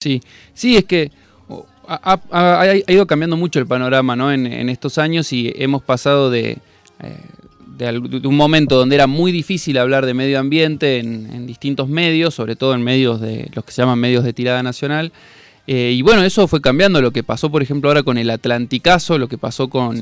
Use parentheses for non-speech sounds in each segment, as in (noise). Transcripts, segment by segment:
Sí, sí, es que ha, ido cambiando mucho el panorama ¿no? en, estos años y hemos pasado de, eh, un momento donde era muy difícil hablar de medio ambiente en, distintos medios, sobre todo en medios de los que se llaman medios de tirada nacional. Eh, y bueno, eso fue cambiando. Lo que pasó, por ejemplo, ahora con el Atlanticazo, lo que pasó con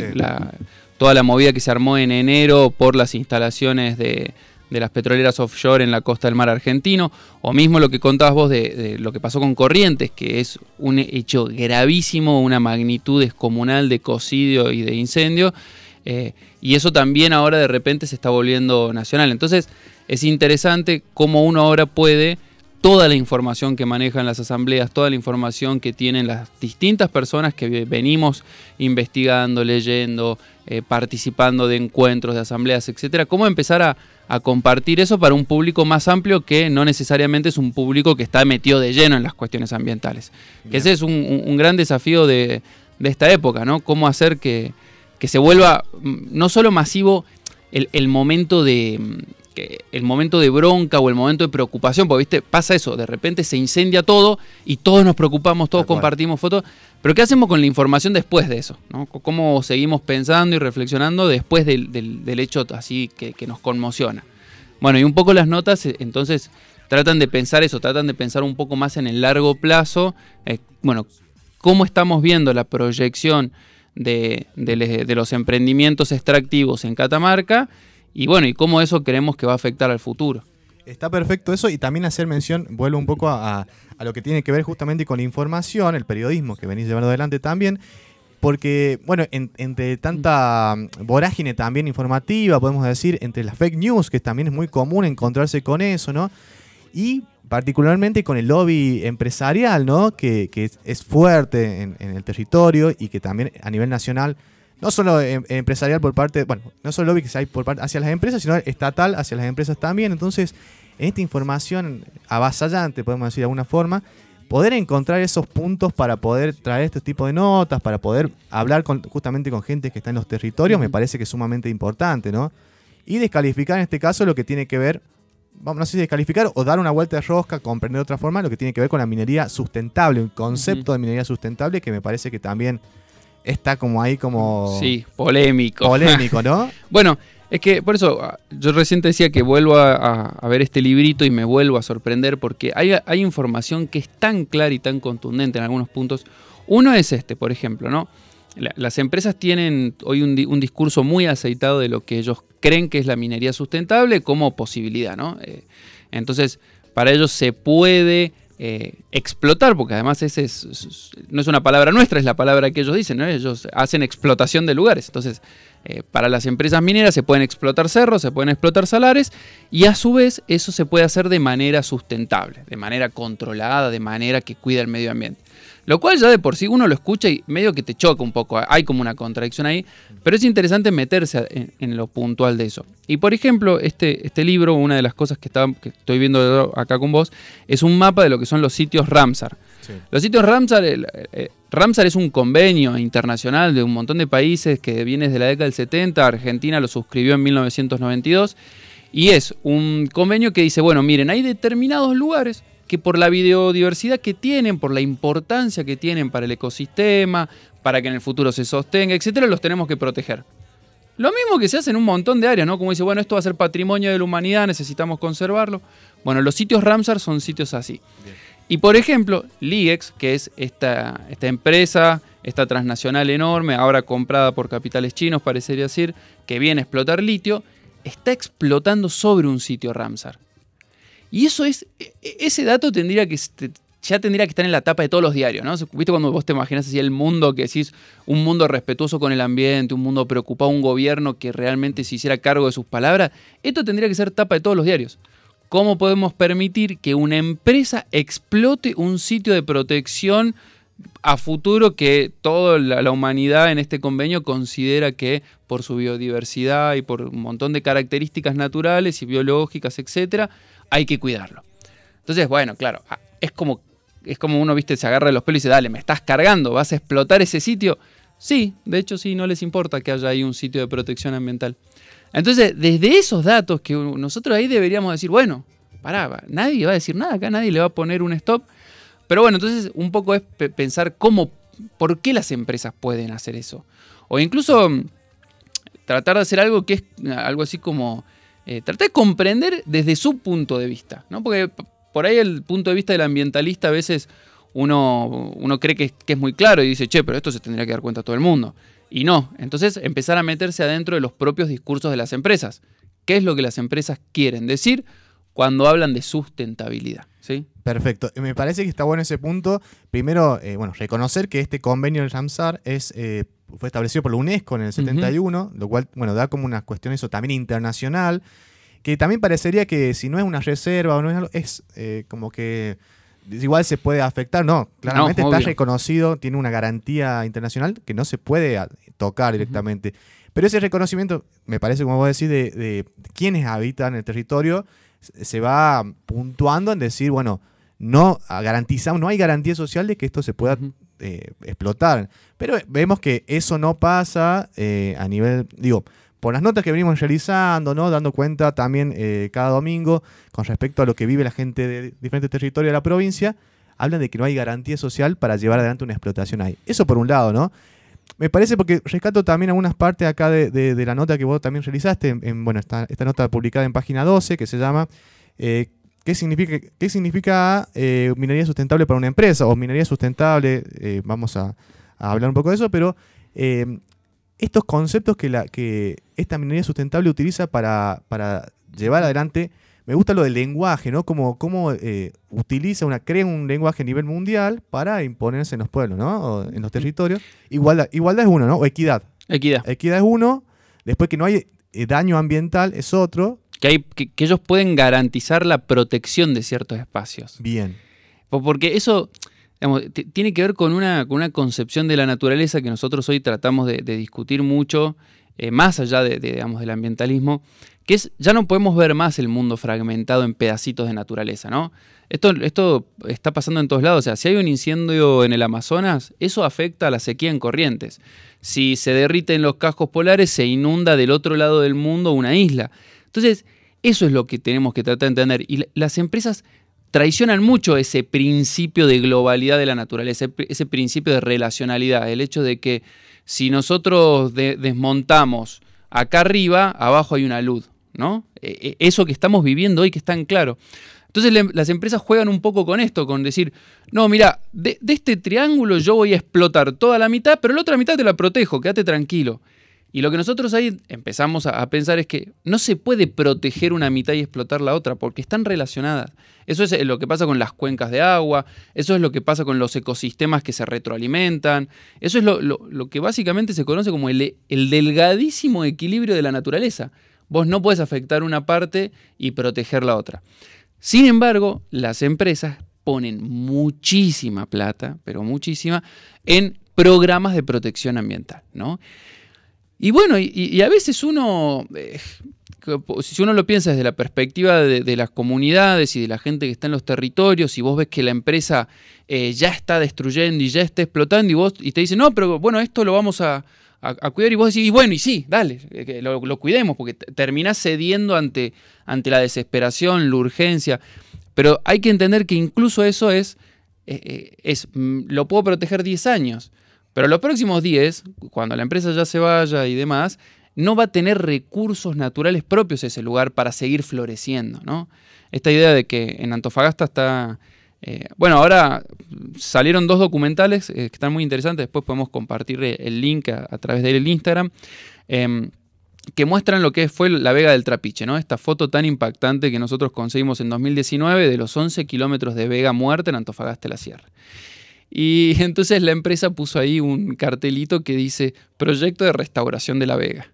toda la movida que se armó en enero por las instalaciones de, de las petroleras offshore en la costa del mar argentino, o mismo lo que contabas vos de, lo que pasó con Corrientes, que es un hecho gravísimo, una magnitud descomunal de cocidio y de incendio, eh, y eso también ahora de repente se está volviendo nacional. Entonces es interesante cómo uno ahora puede toda la información que manejan las asambleas, toda la información que tienen las distintas personas que venimos investigando, leyendo, eh, participando de encuentros, de asambleas, etcétera, cómo empezar a, compartir eso para un público más amplio que no necesariamente es un público que está metido de lleno en las cuestiones ambientales. Que ese es un, gran desafío de, esta época, ¿no? Cómo hacer que, se vuelva mm, no solo masivo el momento de el momento de bronca o el momento de preocupación, porque viste, pasa eso, de repente se incendia todo y todos nos preocupamos, todos compartimos fotos, pero ¿qué hacemos con la información después de eso? ¿Cómo seguimos pensando y reflexionando después del, hecho así que, nos conmociona? Bueno, y un poco las notas, eh, entonces, tratan de pensar eso, tratan de pensar un poco más en el largo plazo, eh, bueno, cómo estamos viendo la proyección de, de los emprendimientos extractivos en Catamarca y bueno, y cómo eso creemos que va a afectar al futuro. Está perfecto eso y también hacer mención, vuelvo un poco a, lo que tiene que ver justamente con la información, el periodismo que venís llevando adelante también, porque, bueno, entre tanta vorágine también informativa, podemos decir, entre las fake news, que también es muy común encontrarse con eso, ¿no? Y particularmente con el lobby empresarial, ¿no? Que, es, fuerte en, el territorio y que también a nivel nacional no solo em, empresarial por parte, bueno, no solo lobby que hay por parte hacia las empresas, sino estatal hacia las empresas también. Entonces, en esta información avasallante, podemos decir de alguna forma, poder encontrar esos puntos para poder traer este tipo de notas, para poder hablar justamente con gente que está en los territorios, me parece que es sumamente importante, ¿no? Y descalificar en este caso lo que tiene que ver, vamos, no sé si descalificar o dar una vuelta de rosca, comprender de otra forma, lo que tiene que ver con la minería sustentable, un concepto de minería sustentable que me parece que también está como ahí como... Sí, polémico. Polémico, ¿no? (laughs) bueno, es que por eso ah, yo recién decía que vuelvo a, ver este librito y me vuelvo a sorprender porque hay, hay, información que es tan clara y tan contundente en algunos puntos. Uno es este, por ejemplo, ¿no? las empresas tienen hoy un, discurso muy aceitado de lo que ellos creen que es la minería sustentable como posibilidad, ¿no? Eh, entonces, para ellos se puede eh, explotar, porque además ese es, no es una palabra nuestra, es la palabra que ellos dicen, ellos hacen explotación de lugares. Entonces, eh, para las empresas mineras se pueden explotar cerros, se pueden explotar salares, y a su vez eso se puede hacer de manera sustentable, de manera controlada, de manera que cuida el medio ambiente. Lo cual ya de por sí uno lo escucha y medio que te choca un poco, hay como una contradicción ahí, pero es interesante meterse en, lo puntual de eso. Y por ejemplo, este, este libro, una de las cosas que, que estoy viendo acá con vos, es un mapa de lo que son los sitios Ramsar. Los sitios Ramsar, eh, Ramsar es un convenio internacional de un montón de países que viene desde la década del 70, Argentina lo suscribió en 1992, y es un convenio que dice, bueno, miren, hay determinados lugares que por la biodiversidad que tienen, por la importancia que tienen para el ecosistema, para que en el futuro se sostenga, etcétera, los tenemos que proteger. Lo mismo que se hace en un montón de áreas, ¿no? Como dice, bueno, esto va a ser patrimonio de la humanidad, necesitamos conservarlo. Bueno, los sitios Ramsar son sitios así. Y por ejemplo, LIEX, que es esta, esta empresa, esta transnacional enorme, ahora comprada por capitales chinos, parecería decir, que viene a explotar litio, está explotando sobre un sitio Ramsar. Y eso es, e, e, ese dato tendría que, ya tendría que estar en la tapa de todos los diarios, ¿no? ¿Viste cuando vos te imaginas así el mundo que decís, un mundo respetuoso con el ambiente, un mundo preocupado, un gobierno que realmente se hiciera cargo de sus palabras? Esto tendría que ser tapa de todos los diarios. ¿Cómo podemos permitir que una empresa explote un sitio de protección a futuro que toda la, humanidad en este convenio considera que por su biodiversidad y por un montón de características naturales y biológicas, etcétera, hay que cuidarlo. Entonces, bueno, claro, ah, es como, es como uno, viste, se agarra de los pelos y dice, dale, me estás cargando, vas a explotar ese sitio. Sí, de hecho sí, no les importa que haya ahí un sitio de protección ambiental. Entonces, desde esos datos que nosotros ahí deberíamos decir, bueno, pará, nadie va a decir nada acá, nadie le va a poner un stop, Pero bueno, entonces un poco es pensar cómo, por qué las empresas pueden hacer eso. O incluso mm, tratar de hacer algo que es algo así como eh, tratar de comprender desde su punto de vista, ¿no? Porque por ahí el punto de vista del ambientalista a veces uno, uno cree que, es muy claro y dice, che, pero esto se tendría que dar cuenta todo el mundo. Y no, entonces empezar a meterse adentro de los propios discursos de las empresas. ¿Qué es lo que las empresas quieren decir cuando hablan de sustentabilidad? ¿sí? Perfecto. Me parece que está bueno ese punto. Primero, eh, bueno, reconocer que este convenio del Ramsar es, eh, fue establecido por la UNESCO en el 71, lo cual, bueno, da como una cuestión eso también internacional, que también parecería que si no es una reserva o no es algo, es eh, como que igual se puede afectar, no, claramente está reconocido, tiene una garantía internacional que no se puede tocar directamente. Pero ese reconocimiento, me parece, como vos decís, de, de quienes habitan el territorio, se va puntuando en decir, bueno, no garantizamos, no hay garantía social de que esto se pueda eh, explotar. Pero vemos que eso no pasa eh, a nivel, digo, por las notas que venimos realizando, ¿no? dando cuenta también eh, cada domingo con respecto a lo que vive la gente de diferentes territorios de la provincia, hablan de que no hay garantía social para llevar adelante una explotación ahí. Eso por un lado, ¿no? Me parece porque rescato también algunas partes acá de, la nota que vos también realizaste, en, bueno, esta, nota publicada en página 12, que se llama ¿Qué significa, qué significa eh, minería sustentable para una empresa? O minería sustentable, vamos a, a, hablar un poco de eso, pero estos conceptos que, la, que esta minería sustentable utiliza para, llevar adelante, me gusta lo del lenguaje, ¿no? Como cómo eh, utiliza, una, crea un lenguaje a nivel mundial para imponerse en los pueblos, ¿no? O en los territorios. Igualdad, igualdad es uno, ¿no? O equidad. Equidad. Equidad es uno. Después que no hay eh, daño ambiental es otro. Que, hay, que, que ellos pueden garantizar la protección de ciertos espacios. Bien. Porque eso tiene que ver con una, con una, concepción de la naturaleza que nosotros hoy tratamos de, discutir mucho, eh, más allá de, digamos, del ambientalismo, que es, ya no podemos ver más el mundo fragmentado en pedacitos de naturaleza, ¿no? Esto, esto está pasando en todos lados, o sea, si hay un incendio en el Amazonas, eso afecta a la sequía en corrientes. Si se derriten los cascos polares, se inunda del otro lado del mundo una isla. Entonces, eso es lo que tenemos que tratar de entender. Y las empresas traicionan mucho ese principio de globalidad de la naturaleza, ese principio de relacionalidad, el hecho de que si nosotros desmontamos acá arriba, abajo hay una luz, ¿no? E, e, eso que estamos viviendo hoy que es tan claro. Entonces las empresas juegan un poco con esto, con decir, no, mira, de, de, este triángulo yo voy a explotar toda la mitad, pero la otra mitad te la protejo, quédate tranquilo. Y lo que nosotros ahí empezamos a, pensar es que no se puede proteger una mitad y explotar la otra, porque están relacionadas. Eso es lo que pasa con las cuencas de agua, eso es lo que pasa con los ecosistemas que se retroalimentan, eso es lo, que básicamente se conoce como el, el, delgadísimo equilibrio de la naturaleza. Vos no puedes afectar una parte y proteger la otra. Sin embargo, las empresas ponen muchísima plata, pero muchísima, en programas de protección ambiental, ¿no? Y bueno, y, a veces uno, eh, si uno lo piensa desde la perspectiva de, las comunidades y de la gente que está en los territorios, y vos ves que la empresa eh, ya está destruyendo y ya está explotando, y vos y te dicen, no, pero bueno, esto lo vamos a, cuidar, y vos decís, y bueno, y sí, dale, eh, lo, lo, cuidemos, porque terminás cediendo ante, ante la desesperación, la urgencia. Pero hay que entender que incluso eso es, es mm, lo puedo proteger 10 años. Pero los próximos 10, cuando la empresa ya se vaya y demás, no va a tener recursos naturales propios ese lugar para seguir floreciendo. ¿no? Esta idea de que en Antofagasta está... Eh, bueno, ahora salieron dos documentales eh, que están muy interesantes, después podemos compartir el link a, través del Instagram, em, que muestran lo que fue la Vega del Trapiche, ¿no? esta foto tan impactante que nosotros conseguimos en 2019 de los 11 kilómetros de Vega muerta en Antofagasta la Sierra. Y (laughs) entonces la empresa puso ahí un cartelito que dice Proyecto de Restauración de la Vega.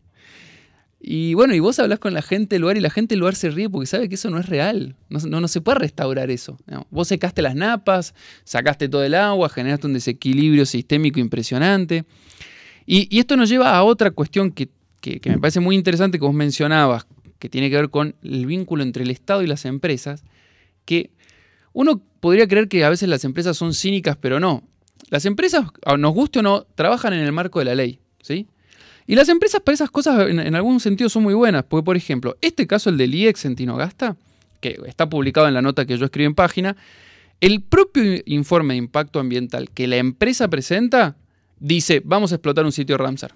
Y bueno, y vos hablas con la gente del lugar y la gente del lugar se ríe porque sabe que eso no es real. No, no, se puede restaurar eso. Vos secaste las napas, sacaste todo el agua, generaste un desequilibrio sistémico impresionante. Y, esto nos lleva a otra cuestión que, que, me parece muy interesante que vos mencionabas, que tiene que ver con el vínculo entre el Estado y las empresas, que uno podría creer que a veces las empresas son cínicas, pero no. Las empresas, nos guste o no, trabajan en el marco de la ley, ¿sí? Y las empresas para esas cosas en, algún sentido son muy buenas, porque por ejemplo, este caso, el del IEX en Tinogasta, que está publicado en la nota que yo escribí en página, El propio informe de impacto ambiental que la empresa presenta dice, vamos a explotar un sitio Ramsar.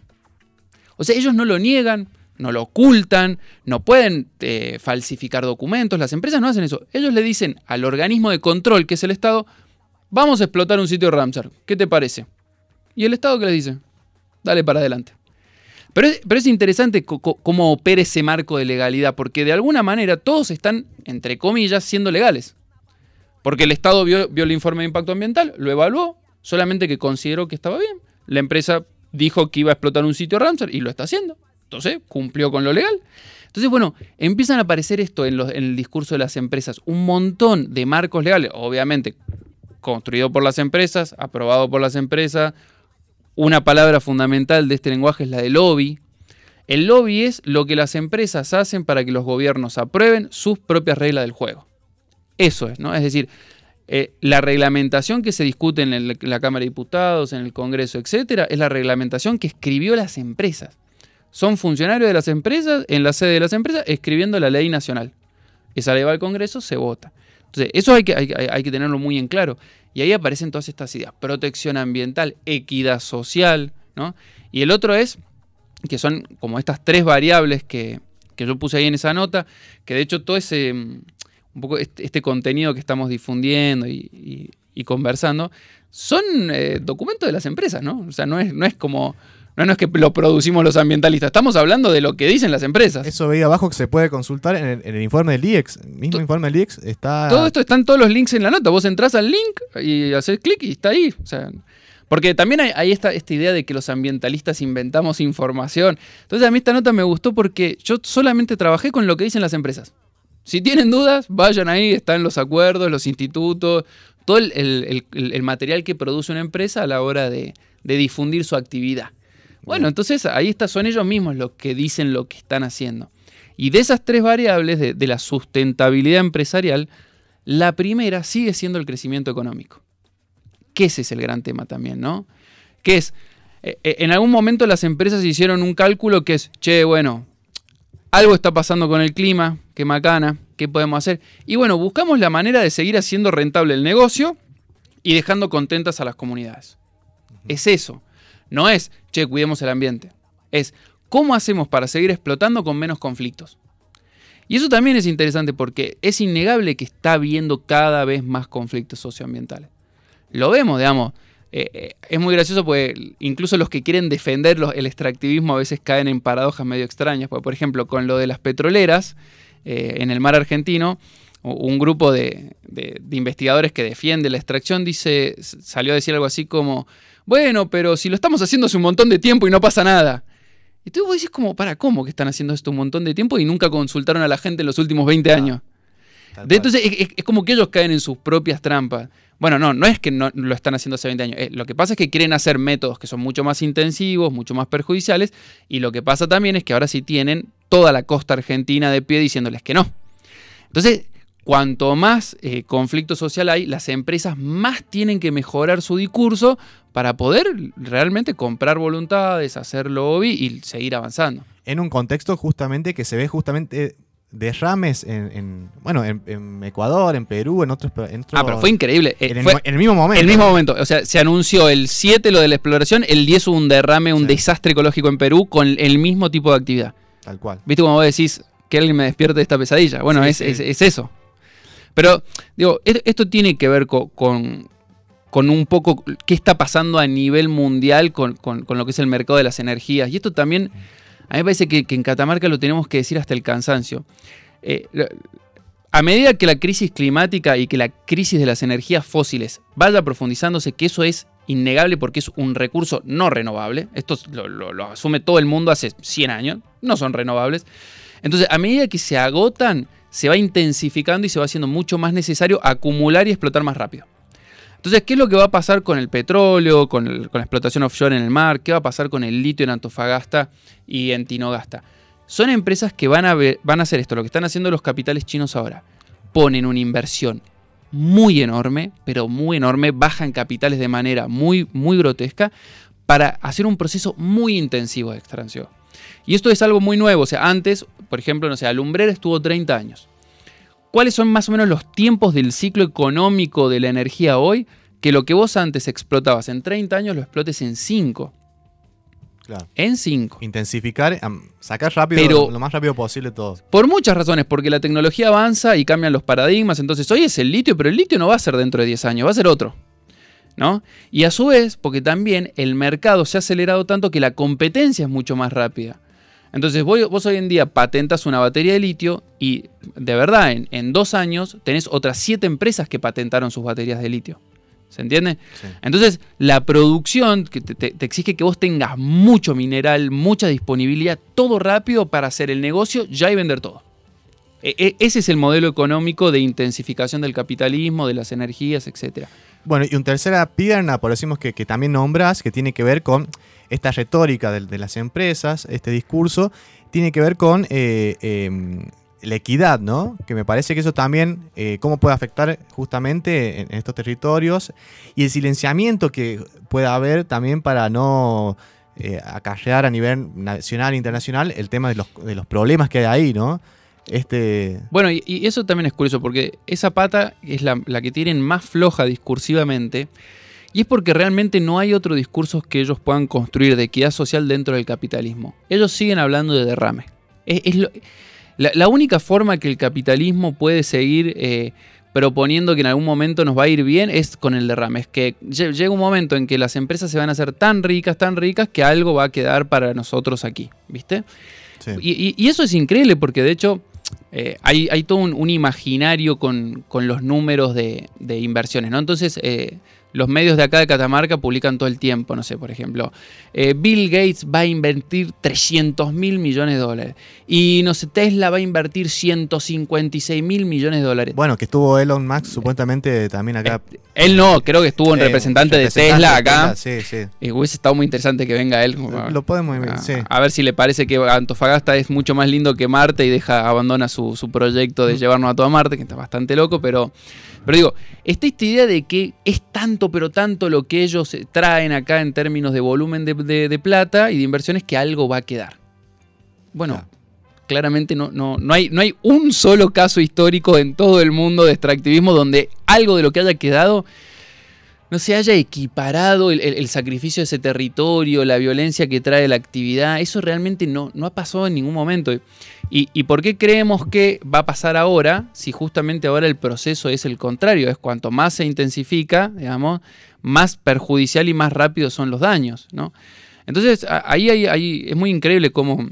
O sea, ellos no lo niegan, no lo ocultan, no pueden eh, falsificar documentos, las empresas no hacen eso. Ellos le dicen al organismo de control, que es el Estado, vamos a explotar un sitio Ramsar, ¿qué te parece? ¿Y el Estado qué les dice? Dale para adelante. Pero es, interesante cómo opera ese marco de legalidad, porque de alguna manera todos están, entre comillas, siendo legales. Porque el Estado vio, vio el informe de impacto ambiental, lo evaluó, solamente que consideró que estaba bien. La empresa dijo que iba a explotar un sitio Ramsar y lo está haciendo. Entonces, cumplió con lo legal. Entonces, bueno, empiezan a aparecer esto en, el discurso de las empresas. Un montón de marcos legales, obviamente construido por las empresas, aprobado por las empresas. Una palabra fundamental de este lenguaje es la de lobby. El lobby es lo que las empresas hacen para que los gobiernos aprueben sus propias reglas del juego. Eso es, ¿no? Es decir, eh, la reglamentación que se discute en, la Cámara de Diputados, en el Congreso, etcétera, es la reglamentación que escribió las empresas son funcionarios de las empresas, en la sede de las empresas, escribiendo la ley nacional. Esa ley va al Congreso, se vota. Entonces, eso hay que, hay, que tenerlo muy en claro. Y ahí aparecen todas estas ideas. Protección ambiental, equidad social, ¿no? Y el otro es, que son como estas tres variables que, yo puse ahí en esa nota, que de hecho todo ese, mm, un poco este, este contenido que estamos difundiendo y, conversando, son eh, documentos de las empresas, ¿no? O sea, no es, no es como no, es que lo producimos los ambientalistas, estamos hablando de lo que dicen las empresas. Eso veía abajo que se puede consultar en el, informe del IEX. El mismo informe del IEX está. Todo esto están todos los links en la nota. Vos entras al link y haces clic y está ahí. O sea, porque también hay, esta, esta, idea de que los ambientalistas inventamos información. Entonces a mí esta nota me gustó porque yo solamente trabajé con lo que dicen las empresas. Si tienen dudas, vayan ahí, están los acuerdos, los institutos, todo el, material que produce una empresa a la hora de difundir su actividad. Bueno, entonces ahí está, son ellos mismos los que dicen lo que están haciendo. Y de esas tres variables de, la sustentabilidad empresarial, la primera sigue siendo el crecimiento económico. Que ese es el gran tema también, ¿no? Que es, eh, eh, en algún momento las empresas hicieron un cálculo que es, che, bueno, algo está pasando con el clima, qué macana, qué podemos hacer. Y bueno, buscamos la manera de seguir haciendo rentable el negocio y dejando contentas a las comunidades. Es eso. No es, che, cuidemos el ambiente. Es, ¿cómo hacemos para seguir explotando con menos conflictos? Y eso también es interesante porque es innegable que está habiendo cada vez más conflictos socioambientales. Lo vemos, digamos. Eh, eh, es muy gracioso porque incluso los que quieren defender el extractivismo a veces caen en paradojas medio extrañas. por ejemplo, con lo de las petroleras eh, en el mar argentino, un grupo de, de, investigadores que defiende la extracción dice, salió a decir algo así como, bueno, pero si lo estamos haciendo hace un montón de tiempo y no pasa nada. Y tú vos decís como, ¿para cómo que están haciendo esto un montón de tiempo y nunca consultaron a la gente en los últimos 20 años? entonces es, como que ellos caen en sus propias trampas. Bueno, no, no es que no lo están haciendo hace 20 años. Eh, lo que pasa es que quieren hacer métodos que son mucho más intensivos, mucho más perjudiciales. Y lo que pasa también es que ahora sí tienen toda la costa argentina de pie diciéndoles que no. Entonces, cuanto más eh, conflicto social hay, las empresas más tienen que mejorar su discurso para poder realmente comprar voluntades, hacer lobby y seguir avanzando. En un contexto justamente que se ve justamente derrames en, bueno, en, Ecuador, en Perú, en otros... ah, pero fue increíble. Eh, en, el, mismo momento. En el mismo momento. O sea, se anunció el 7 lo de la exploración, el 10 hubo un derrame, un desastre ecológico en Perú con el mismo tipo de actividad. Tal cual. ¿Viste cómo vos decís que alguien me despierte de esta pesadilla? Bueno, es, es, eso. Pero, digo, esto tiene que ver con, con, un poco qué está pasando a nivel mundial con, lo que es el mercado de las energías. Y esto también, a mí me parece que, en Catamarca lo tenemos que decir hasta el cansancio. Eh, a medida que la crisis climática y que la crisis de las energías fósiles vaya profundizándose, que eso es innegable porque es un recurso no renovable, esto lo, lo, asume todo el mundo hace 100 años, no son renovables. Entonces, a medida que se agotan, se va intensificando y se va haciendo mucho más necesario acumular y explotar más rápido. Entonces, ¿qué es lo que va a pasar con el petróleo, con, la explotación offshore en el mar? ¿Qué va a pasar con el litio en Antofagasta y en Tinogasta? Son empresas que van a, van a hacer esto, lo que están haciendo los capitales chinos ahora. Ponen una inversión muy enorme, pero muy enorme, bajan capitales de manera muy, muy grotesca para hacer un proceso muy intensivo de extracción. Y esto es algo muy nuevo, o sea, antes, por ejemplo, no sé, Alumbrer estuvo 30 años. cuáles son más o menos los tiempos del ciclo económico de la energía hoy, que lo que vos antes explotabas en 30 años lo explotes en 5. Claro. En 5. Intensificar, sacar rápido, lo más rápido posible todo. Por muchas razones, porque la tecnología avanza y cambian los paradigmas. Entonces, hoy es el litio, pero el litio no va a ser dentro de 10 años, va a ser otro. ¿No? Y a su vez, porque también el mercado se ha acelerado tanto que la competencia es mucho más rápida. Entonces vos, hoy en día patentas una batería de litio y de verdad en, dos años tenés otras siete empresas que patentaron sus baterías de litio. ¿Se entiende? Entonces la producción te, te, exige que vos tengas mucho mineral, mucha disponibilidad, todo rápido para hacer el negocio ya y vender todo. E, e, ese es el modelo económico de intensificación del capitalismo, de las energías, etc. Bueno, y una tercera pierna, por decimos que, que también nombras, que tiene que ver con esta retórica de, las empresas, este discurso, tiene que ver con eh, em, la equidad, ¿no? Que me parece que eso también, eh, cómo puede afectar justamente en, estos territorios y el silenciamiento que pueda haber también para no eh, acarrear a nivel nacional e internacional el tema de los, de los problemas que hay ahí, ¿no? Este... Bueno, y, eso también es curioso, porque esa pata es la, la que tienen más floja discursivamente y es porque realmente no hay otro discurso que ellos puedan construir de equidad social dentro del capitalismo. Ellos siguen hablando de derrame. Es, la, única forma que el capitalismo puede seguir eh, proponiendo que en algún momento nos va a ir bien es con el derrame. Es que llega un momento en que las empresas se van a hacer tan ricas, tan ricas, que algo va a quedar para nosotros aquí. ¿Viste? Y, eso es increíble porque de hecho eh, hay, todo un, imaginario con, los números de, inversiones, ¿no? Entonces, eh, los medios de acá de Catamarca publican todo el tiempo, no sé, por ejemplo, eh, Bill Gates va a invertir 300 mil millones de dólares y no sé, Tesla va a invertir 156 mil millones de dólares. Bueno, que estuvo Elon Musk supuestamente también acá. Eh, él no, creo que estuvo en eh, representante, de Tesla acá. sí, sí. Y hubiese estado muy interesante que venga él. Lo podemos a, sí. a ver si le parece que Antofagasta es mucho más lindo que Marte y deja, abandona su, su proyecto de llevarnos a toda Marte, que está bastante loco, pero pero digo, está esta idea de que es tanto, pero tanto lo que ellos traen acá en términos de volumen de, plata y de inversiones que algo va a quedar. Bueno, claramente no, no, no, hay, no hay un solo caso histórico en todo el mundo de extractivismo donde algo de lo que haya quedado no se haya equiparado el, sacrificio de ese territorio, la violencia que trae la actividad. Eso realmente no, no ha pasado en ningún momento. ¿Y, por qué creemos que va a pasar ahora si justamente ahora el proceso es el contrario? Es cuanto más se intensifica, digamos, más perjudicial y más rápido son los daños, ¿no? Entonces, ahí, ahí, es muy increíble cómo,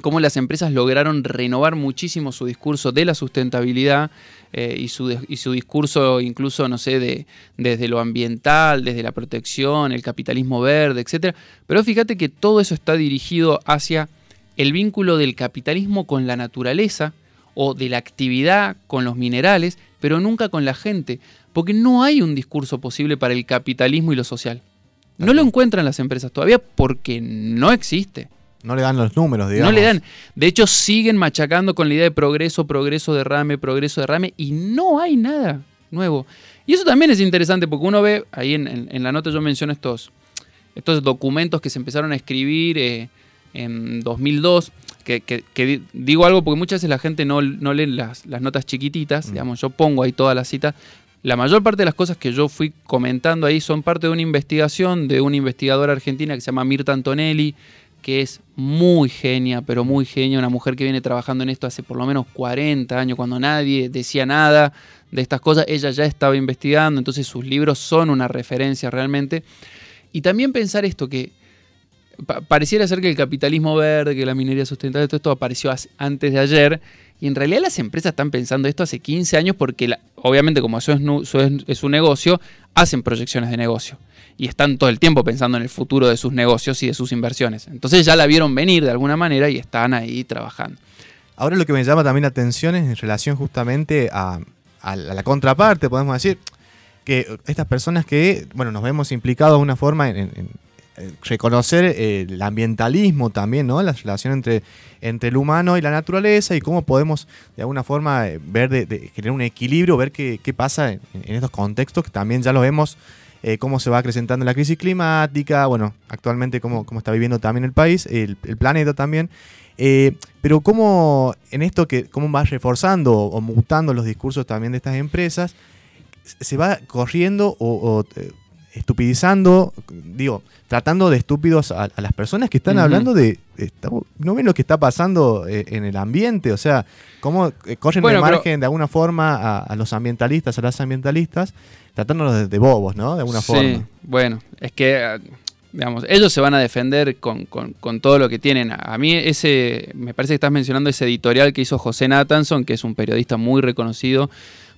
cómo, las empresas lograron renovar muchísimo su discurso de la sustentabilidad eh, y, su, y, su, discurso incluso, no sé, de, desde lo ambiental, desde la protección, el capitalismo verde, etc. Pero fíjate que todo eso está dirigido hacia el vínculo del capitalismo con la naturaleza o de la actividad con los minerales, pero nunca con la gente, porque no hay un discurso posible para el capitalismo y lo social. No lo encuentran las empresas todavía porque no existe. No le dan los números, digamos. No le dan. De hecho, siguen machacando con la idea de progreso, progreso, derrame, progreso, derrame, y no hay nada nuevo. Y eso también es interesante porque uno ve, ahí en, la nota yo menciono estos, estos documentos que se empezaron a escribir. Eh, en 2002, que, digo algo porque muchas veces la gente no, no lee las, notas chiquititas, mm. digamos, yo pongo ahí toda la cita. La mayor parte de las cosas que yo fui comentando ahí son parte de una investigación de una investigadora argentina que se llama Mirta Antonelli, que es muy genia, pero muy genia, una mujer que viene trabajando en esto hace por lo menos 40 años, cuando nadie decía nada de estas cosas, ella ya estaba investigando, entonces sus libros son una referencia realmente. Y también pensar esto, que pareciera ser que el capitalismo verde, que la minería sustentable, todo esto apareció antes de ayer. Y en realidad las empresas están pensando esto hace 15 años porque obviamente como eso es, un negocio, hacen proyecciones de negocio. Y están todo el tiempo pensando en el futuro de sus negocios y de sus inversiones. Entonces ya la vieron venir de alguna manera y están ahí trabajando. Ahora lo que me llama también la atención es en relación justamente a, la contraparte, podemos decir, que estas personas que, bueno, nos vemos implicados de una forma en, reconocer eh, el ambientalismo también, ¿no? La relación entre, entre el humano y la naturaleza y cómo podemos de alguna forma eh, ver, generar un equilibrio, ver qué, pasa en, estos contextos que también ya lo vemos eh, cómo se va acrecentando la crisis climática, bueno, actualmente cómo, cómo está viviendo también el país, el, planeta también. Eh, pero cómo en esto que cómo va reforzando o, mutando los discursos también de estas empresas, se va corriendo o, eh, estupidizando, digo, tratando de estúpidos a, las personas que están hablando de, no ven lo que está pasando eh, en el ambiente, o sea, cómo eh, corren el margen de alguna forma a, los ambientalistas, a las ambientalistas, tratándolos de, bobos, ¿no? De alguna sí, forma. Bueno, es que, digamos, ellos se van a defender con, con, todo lo que tienen. A mí ese, me parece que estás mencionando ese editorial que hizo José Nathanson, que es un periodista muy reconocido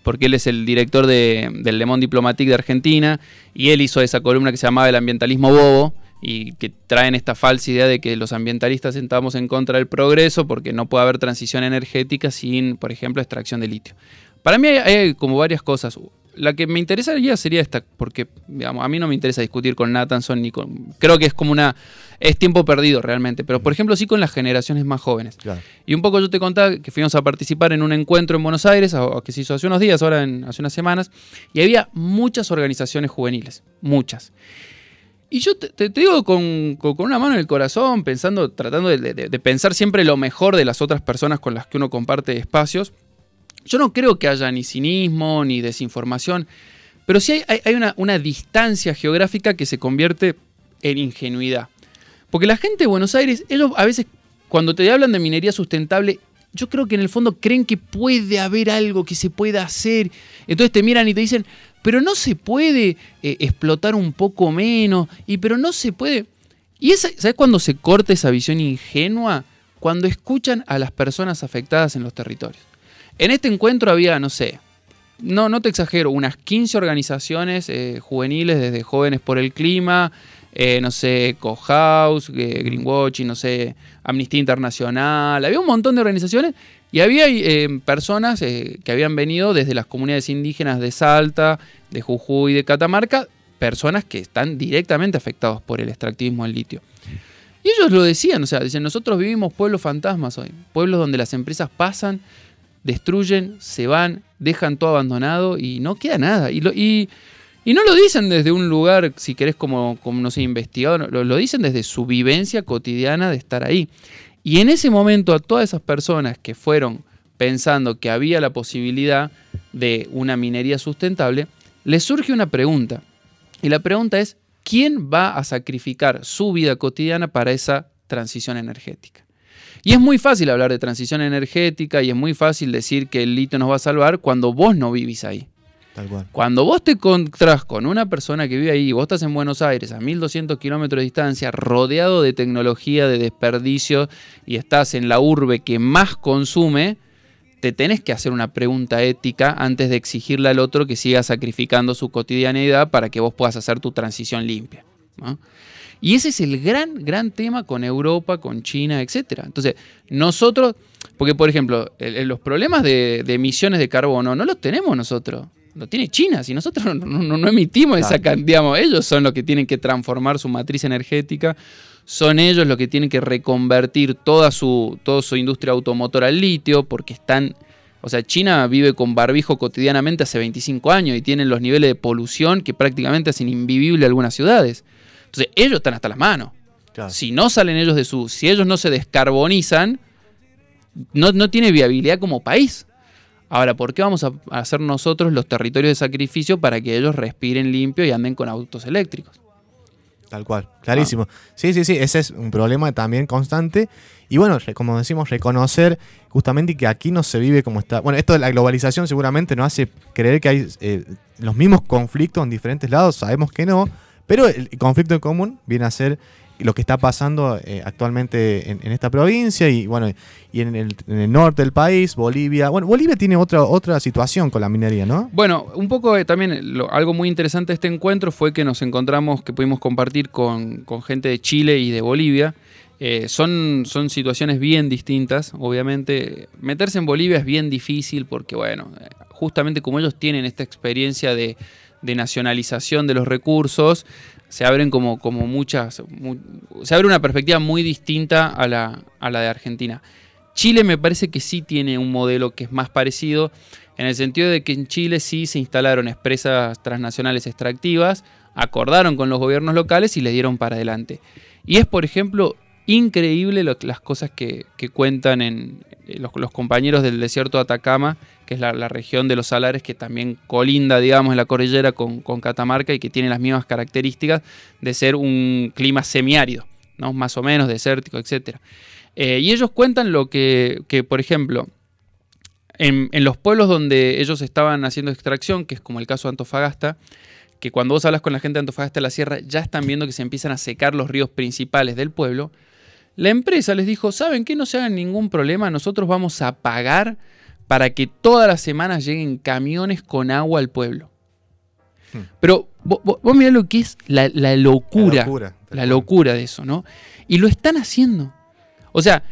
porque él es el director de, del Le Monde Diplomatique de Argentina, y él hizo esa columna que se llamaba El ambientalismo bobo, y que traen esta falsa idea de que los ambientalistas estamos en contra del progreso porque no puede haber transición energética sin, por ejemplo, extracción de litio. Para mí hay como varias cosas la que me interesaría sería esta, porque digamos, a mí no me interesa discutir con Nathanson ni con. Creo que es como una. Es tiempo perdido realmente, pero por ejemplo sí con las generaciones más jóvenes. Y un poco yo te contaba que fuimos a participar en un encuentro en Buenos Aires, que se hizo hace unos días, ahora en, hace unas semanas, y había muchas organizaciones juveniles, muchas. Y yo te, digo con, una mano en el corazón, pensando, tratando de pensar siempre lo mejor de las otras personas con las que uno comparte espacios yo no creo que haya ni cinismo ni desinformación, pero sí hay, una, distancia geográfica que se convierte en ingenuidad. Porque la gente de Buenos Aires, ellos a veces cuando te hablan de minería sustentable, yo creo que en el fondo creen que puede haber algo que se pueda hacer. Entonces te miran y te dicen, pero no se puede eh, explotar un poco menos, y pero no se puede... Y esa, ¿sabes cuándo se corta esa visión ingenua? Cuando escuchan a las personas afectadas en los territorios. En este encuentro había, no sé, no, no te exagero, unas 15 organizaciones eh, juveniles, desde Jóvenes por el Clima, eh, no sé, Cohouse, eh, Greenwatching, no sé, Amnistía Internacional, había un montón de organizaciones y había personas que habían venido desde las comunidades indígenas de Salta, de Jujuy, de Catamarca, personas que están directamente afectados por el extractivismo del litio. Y ellos lo decían, o sea, dicen, nosotros vivimos pueblos fantasmas hoy, pueblos donde las empresas pasan destruyen, se van, dejan todo abandonado y no queda nada. Y, y, no lo dicen desde un lugar, si querés, como, como no sé, investigador, lo, lo dicen desde su vivencia cotidiana de estar ahí. Y en ese momento a todas esas personas que fueron pensando que había la posibilidad de una minería sustentable, les surge una pregunta. Y la pregunta es, ¿quién va a sacrificar su vida cotidiana para esa transición energética? Y es muy fácil hablar de transición energética y es muy fácil decir que el litio nos va a salvar cuando vos no vivís ahí. Cuando vos te encontrás con una persona que vive ahí, vos estás en Buenos Aires a 1200 kilómetros de distancia, rodeado de tecnología, de desperdicio, y estás en la urbe que más consume, te tenés que hacer una pregunta ética antes de exigirle al otro que siga sacrificando su cotidianidad para que vos puedas hacer tu transición limpia. Y ese es el gran, gran tema con Europa, con China, etc. Entonces, nosotros, porque por ejemplo, los problemas de, emisiones de carbono no los tenemos nosotros. Lo tiene China, si nosotros no, emitimos esa cantidad, ellos son los que tienen que transformar su matriz energética, son ellos los que tienen que reconvertir toda su, toda su industria automotora al litio, porque están o sea, China vive con barbijo cotidianamente hace 25 años y tienen los niveles de polución que prácticamente hacen invivible algunas ciudades. Entonces, ellos están hasta las manos. Si no salen ellos de su. Si ellos no se descarbonizan, no, no tiene viabilidad como país. Ahora, ¿por qué vamos a hacer nosotros los territorios de sacrificio para que ellos respiren limpio y anden con autos eléctricos? Tal cual, clarísimo. Sí, sí, sí, ese es un problema también constante. Y bueno, como decimos, reconocer justamente que aquí no se vive como está. Bueno, esto de la globalización seguramente nos hace creer que hay eh, los mismos conflictos en diferentes lados, sabemos que no, pero el conflicto en común viene a ser lo que está pasando eh, actualmente en, esta provincia y bueno y en el, norte del país, Bolivia. Bueno, Bolivia tiene otra, otra situación con la minería, ¿no? Bueno, un poco eh, también algo muy interesante de este encuentro fue que nos encontramos, que pudimos compartir con, gente de Chile y de Bolivia. Eh, son, son situaciones bien distintas, obviamente. Meterse en Bolivia es bien difícil porque, bueno, justamente como ellos tienen esta experiencia de de nacionalización de los recursos, se abren como, como muchas, se abre una perspectiva muy distinta a la, a la de Argentina. Chile me parece que sí tiene un modelo que es más parecido, en el sentido de que en Chile sí se instalaron empresas transnacionales extractivas, acordaron con los gobiernos locales y le dieron para adelante. Y es, por ejemplo, increíble las cosas que, cuentan en eh, los, compañeros del desierto de Atacama, que es la, región de los salares que también colinda, digamos, en la cordillera con, Catamarca y que tiene las mismas características de ser un clima semiárido, ¿no? más o menos desértico, etc. Eh, y ellos cuentan lo que, por ejemplo, en, en, los pueblos donde ellos estaban haciendo extracción, que es como el caso de Antofagasta, que cuando vos hablas con la gente de Antofagasta de la Sierra, ya están viendo que se empiezan a secar los ríos principales del pueblo, la empresa les dijo, ¿saben qué? No se hagan ningún problema, nosotros vamos a pagar para que todas las semanas lleguen camiones con agua al pueblo. Hmm. Pero vos, mirá lo que es la, locura, la locura, de eso, ¿no? Y lo están haciendo. O sea,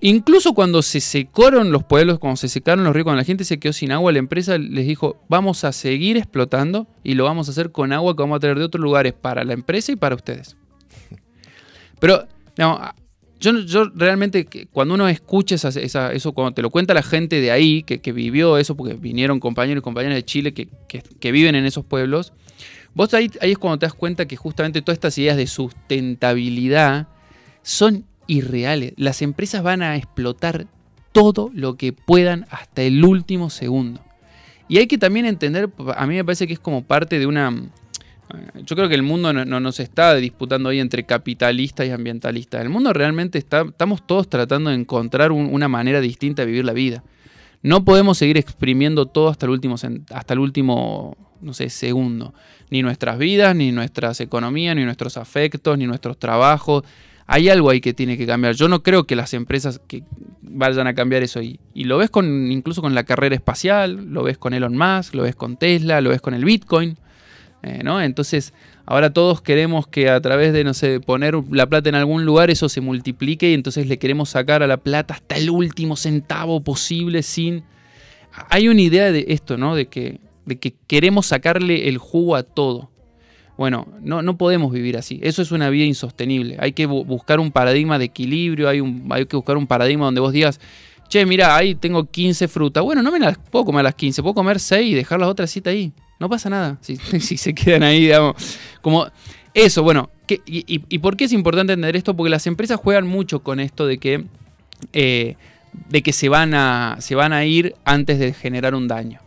incluso cuando se secaron los pueblos, cuando se secaron los ríos, cuando la gente se quedó sin agua, la empresa les dijo, vamos a seguir explotando y lo vamos a hacer con agua que vamos a traer de otros lugares para la empresa y para ustedes. (laughs) Pero, no, yo, realmente, cuando uno escucha eso, cuando te lo cuenta la gente de ahí, que, vivió eso, porque vinieron compañeros y compañeras de Chile que, viven en esos pueblos, vos ahí, ahí es cuando te das cuenta que justamente todas estas ideas de sustentabilidad son irreales. Las empresas van a explotar todo lo que puedan hasta el último segundo. Y hay que también entender, a mí me parece que es como parte de una yo creo que el mundo no, nos está disputando ahí entre capitalistas y ambientalistas. El mundo realmente está, estamos todos tratando de encontrar una manera distinta de vivir la vida. No podemos seguir exprimiendo todo hasta el último, hasta el último no sé, segundo. Ni nuestras vidas, ni nuestras economías, ni nuestros afectos, ni nuestros trabajos. Hay algo ahí que tiene que cambiar. Yo no creo que las empresas que vayan a cambiar eso. Y, y lo ves con, incluso con la carrera espacial, lo ves con Elon Musk, lo ves con Tesla, lo ves con el Bitcoin. Eh, Entonces, ahora todos queremos que a través de, no sé, poner la plata en algún lugar, eso se multiplique y entonces le queremos sacar a la plata hasta el último centavo posible sin... Hay una idea de esto, ¿no? De que, de que queremos sacarle el jugo a todo. Bueno, no, no podemos vivir así. Eso es una vida insostenible. Hay que buscar un paradigma de equilibrio, hay, un, hay que buscar un paradigma donde vos digas, che, mira, ahí tengo 15 frutas. Bueno, no me las puedo comer las 15, puedo comer 6 y dejar las otras 7 ahí. No pasa nada (laughs) si, se quedan ahí, digamos. Como eso, bueno. y, por qué es importante entender esto? Porque las empresas juegan mucho con esto de que, eh, de que se, van a, se van a ir antes de generar un daño.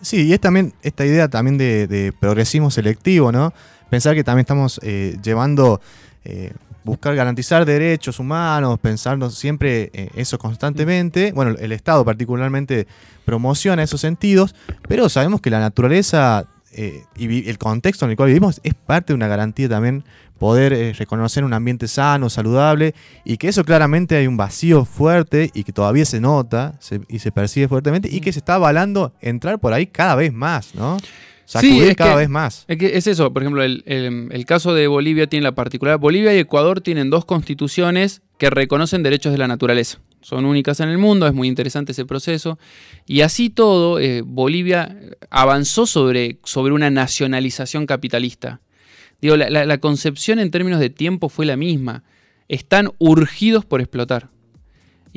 Sí, y es también esta idea también de, progresismo selectivo, ¿no? Pensar que también estamos eh, llevando eh, buscar garantizar derechos humanos, pensando siempre eh, eso constantemente. Bueno, el Estado particularmente promociona esos sentidos, pero sabemos que la naturaleza eh, y el contexto en el cual vivimos es parte de una garantía también poder eh, reconocer un ambiente sano, saludable, y que eso claramente hay un vacío fuerte y que todavía se nota y se percibe fuertemente y que se está avalando entrar por ahí cada vez más, ¿no? Sí, cada vez más. Es, que es eso, por ejemplo, el, caso de Bolivia tiene la particularidad. Bolivia y Ecuador tienen dos constituciones que reconocen derechos de la naturaleza. Son únicas en el mundo, es muy interesante ese proceso. Y así todo, eh, Bolivia avanzó sobre, sobre una nacionalización capitalista. Digo, la concepción en términos de tiempo fue la misma. Están urgidos por explotar.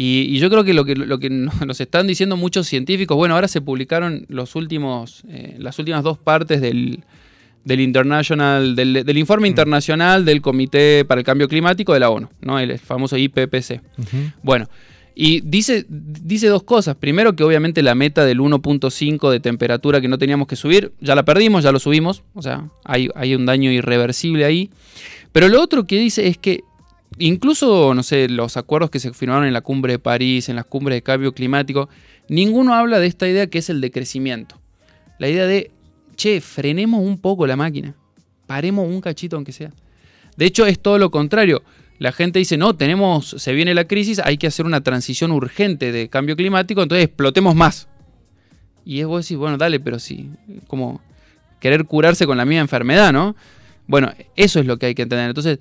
Y, yo creo que lo, que lo que (laughs) nos están diciendo muchos científicos, bueno, ahora se publicaron los últimos, eh, las últimas dos partes del, international, del, informe mm. internacional del Comité para el Cambio Climático de la ONU, ¿no? el famoso IPPC. Bueno, y dice, dice dos cosas. Primero que obviamente la meta del 1.5 de temperatura que no teníamos que subir, ya la perdimos, ya lo subimos, o sea, hay, hay un daño irreversible ahí. Pero lo otro que dice es que incluso, no sé, los acuerdos que se firmaron en la cumbre de París, en las cumbres de cambio climático, ninguno habla de esta idea que es el decrecimiento. La idea de, che, frenemos un poco la máquina, paremos un cachito aunque sea. De hecho, es todo lo contrario. La gente dice, no, tenemos, se viene la crisis, hay que hacer una transición urgente de cambio climático, entonces explotemos más. Y es vos decís, bueno, dale, pero sí, como querer curarse con la misma enfermedad, ¿no? Bueno, eso es lo que hay que entender. Entonces,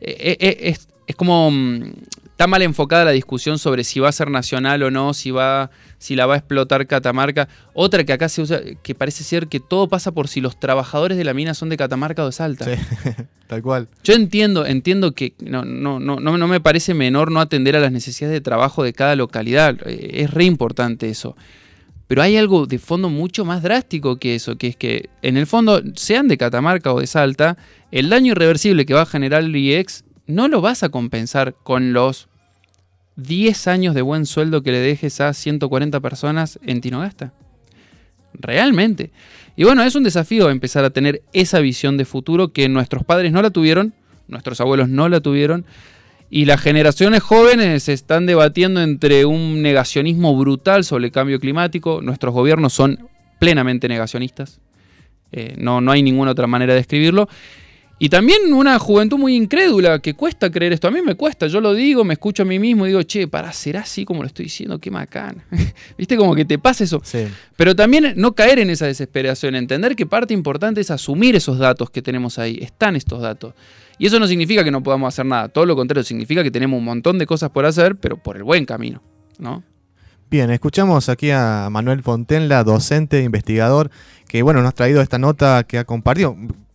es, es como mm, está mal enfocada la discusión sobre si va a ser nacional o no, si va si la va a explotar Catamarca. Otra que acá se usa que parece ser que todo pasa por si los trabajadores de la mina son de Catamarca o de Salta. Sí, (laughs) tal cual. Yo entiendo, entiendo que no, no, no, no, me parece menor no atender a las necesidades de trabajo de cada localidad. Eh, es re importante eso. Pero hay algo de fondo mucho más drástico que eso, que es que en el fondo, sean de Catamarca o de Salta, el daño irreversible que va a generar el IEX no lo vas a compensar con los 10 años de buen sueldo que le dejes a 140 personas en Tinogasta. Realmente. Y bueno, es un desafío empezar a tener esa visión de futuro que nuestros padres no la tuvieron, nuestros abuelos no la tuvieron, y las generaciones jóvenes están debatiendo entre un negacionismo brutal sobre el cambio climático. Nuestros gobiernos son plenamente negacionistas. Eh, no, no hay ninguna otra manera de describirlo. Y también una juventud muy incrédula, que cuesta creer esto. A mí me cuesta, yo lo digo, me escucho a mí mismo y digo, che, para, ¿será así como lo estoy diciendo? Qué macana. (laughs) ¿Viste? Como que te pasa eso. Pero también no caer en esa desesperación, entender que parte importante es asumir esos datos que tenemos ahí. Están estos datos. Y eso no significa que no podamos hacer nada, todo lo contrario, significa que tenemos un montón de cosas por hacer, pero por el buen camino, ¿no? Bien, escuchamos aquí a Manuel Fontenla, docente, investigador, que bueno, nos ha traído esta nota que ha compartido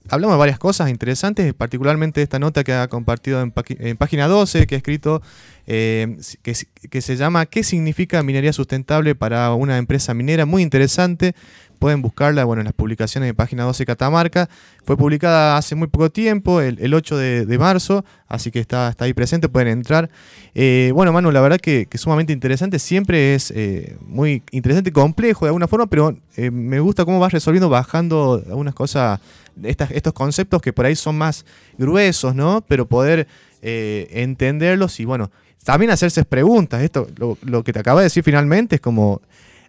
hablamos de varias cosas interesantes, particularmente esta nota que ha compartido en, página 12, que ha escrito, eh, que, se llama ¿Qué significa minería sustentable para una empresa minera? Muy interesante. Pueden buscarla bueno, en las publicaciones de página 12 Catamarca. Fue publicada hace muy poco tiempo, el, 8 de, marzo, así que está, está ahí presente, pueden entrar. Eh, bueno, Manu, la verdad que, que sumamente interesante. Siempre es eh, muy interesante complejo de alguna forma, pero me gusta cómo vas resolviendo, bajando algunas cosas estos conceptos que por ahí son más gruesos, ¿no? Pero poder eh, entenderlos y bueno, también hacerse preguntas. Esto, lo, que te acaba de decir finalmente es como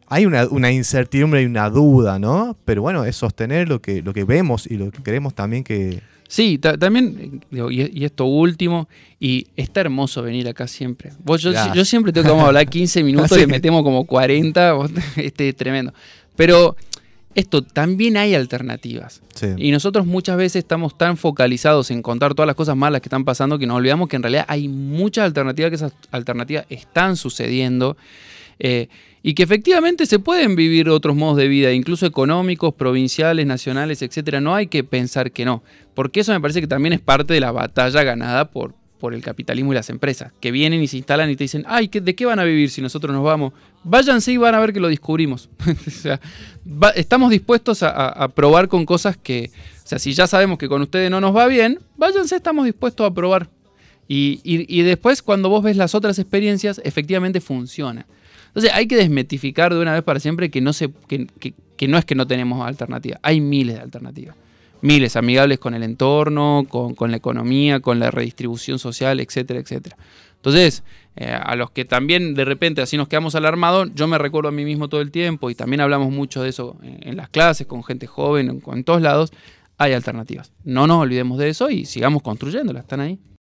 hay una, incertidumbre y una duda, ¿no? Pero bueno, es sostener lo que, lo que vemos y lo que queremos también que... Sí, también, y, esto último, y está hermoso venir acá siempre. yo, siempre tengo (laughs) que hablar 15 minutos y metemos como 40, (laughs) este es tremendo. Pero esto también hay alternativas. Y nosotros muchas veces estamos tan focalizados en contar todas las cosas malas que están pasando que nos olvidamos que en realidad hay muchas alternativas, que esas alternativas están sucediendo. Eh, y que efectivamente se pueden vivir otros modos de vida, incluso económicos, provinciales, nacionales, etcétera. No hay que pensar que no, porque eso me parece que también es parte de la batalla ganada por, por el capitalismo y las empresas, que vienen y se instalan y te dicen, ay, ¿de qué van a vivir si nosotros nos vamos? Váyanse y van a ver que lo descubrimos. (laughs) estamos dispuestos a, probar con cosas que, o sea, si ya sabemos que con ustedes no nos va bien, váyanse, estamos dispuestos a probar. Y, después, cuando vos ves las otras experiencias, efectivamente funciona. Entonces, hay que desmetificar de una vez para siempre que no, se, que no es que no tenemos alternativa, hay miles de alternativas miles, amigables con el entorno, con, la economía, con la redistribución social, etcétera, etcétera. Entonces, eh, a los que también de repente así nos quedamos alarmados, yo me recuerdo a mí mismo todo el tiempo y también hablamos mucho de eso en, las clases, con gente joven, en, en todos lados, hay alternativas. No nos olvidemos de eso y sigamos construyéndolas, están ahí.